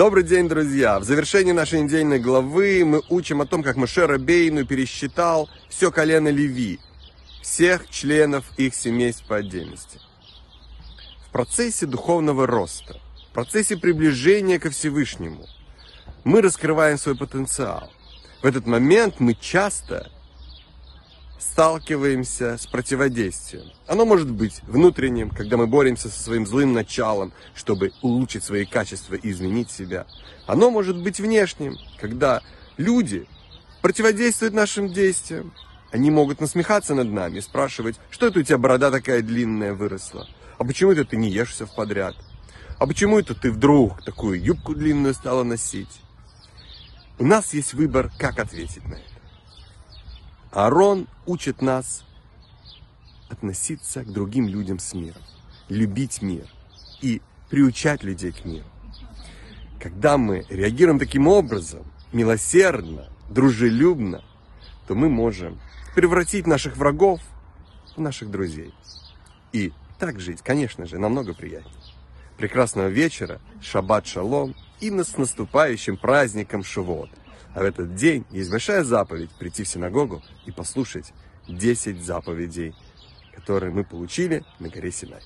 Добрый день, друзья! В завершении нашей недельной главы мы учим о том, как Моше Рабейну пересчитал все колено Леви, всех членов их семейств по отдельности. В процессе духовного роста, в процессе приближения ко Всевышнему, мы раскрываем свой потенциал. В этот момент мы часто сталкиваемся с противодействием. Оно может быть внутренним, когда мы боремся со своим злым началом, чтобы улучшить свои качества и изменить себя. Оно может быть внешним, когда люди противодействуют нашим действиям. Они могут насмехаться над нами спрашивать, что это у тебя борода такая длинная выросла? А почему это ты не ешь все в подряд? А почему это ты вдруг такую юбку длинную стала носить? У нас есть выбор, как ответить на это. Аарон учит нас относиться к другим людям с миром, любить мир и приучать людей к миру. Когда мы реагируем таким образом, милосердно, дружелюбно, то мы можем превратить наших врагов в наших друзей. И так жить, конечно же, намного приятнее. Прекрасного вечера, шаббат шалом и с наступающим праздником Шивот. А в этот день есть большая заповедь прийти в синагогу и послушать 10 заповедей, которые мы получили на горе Синай.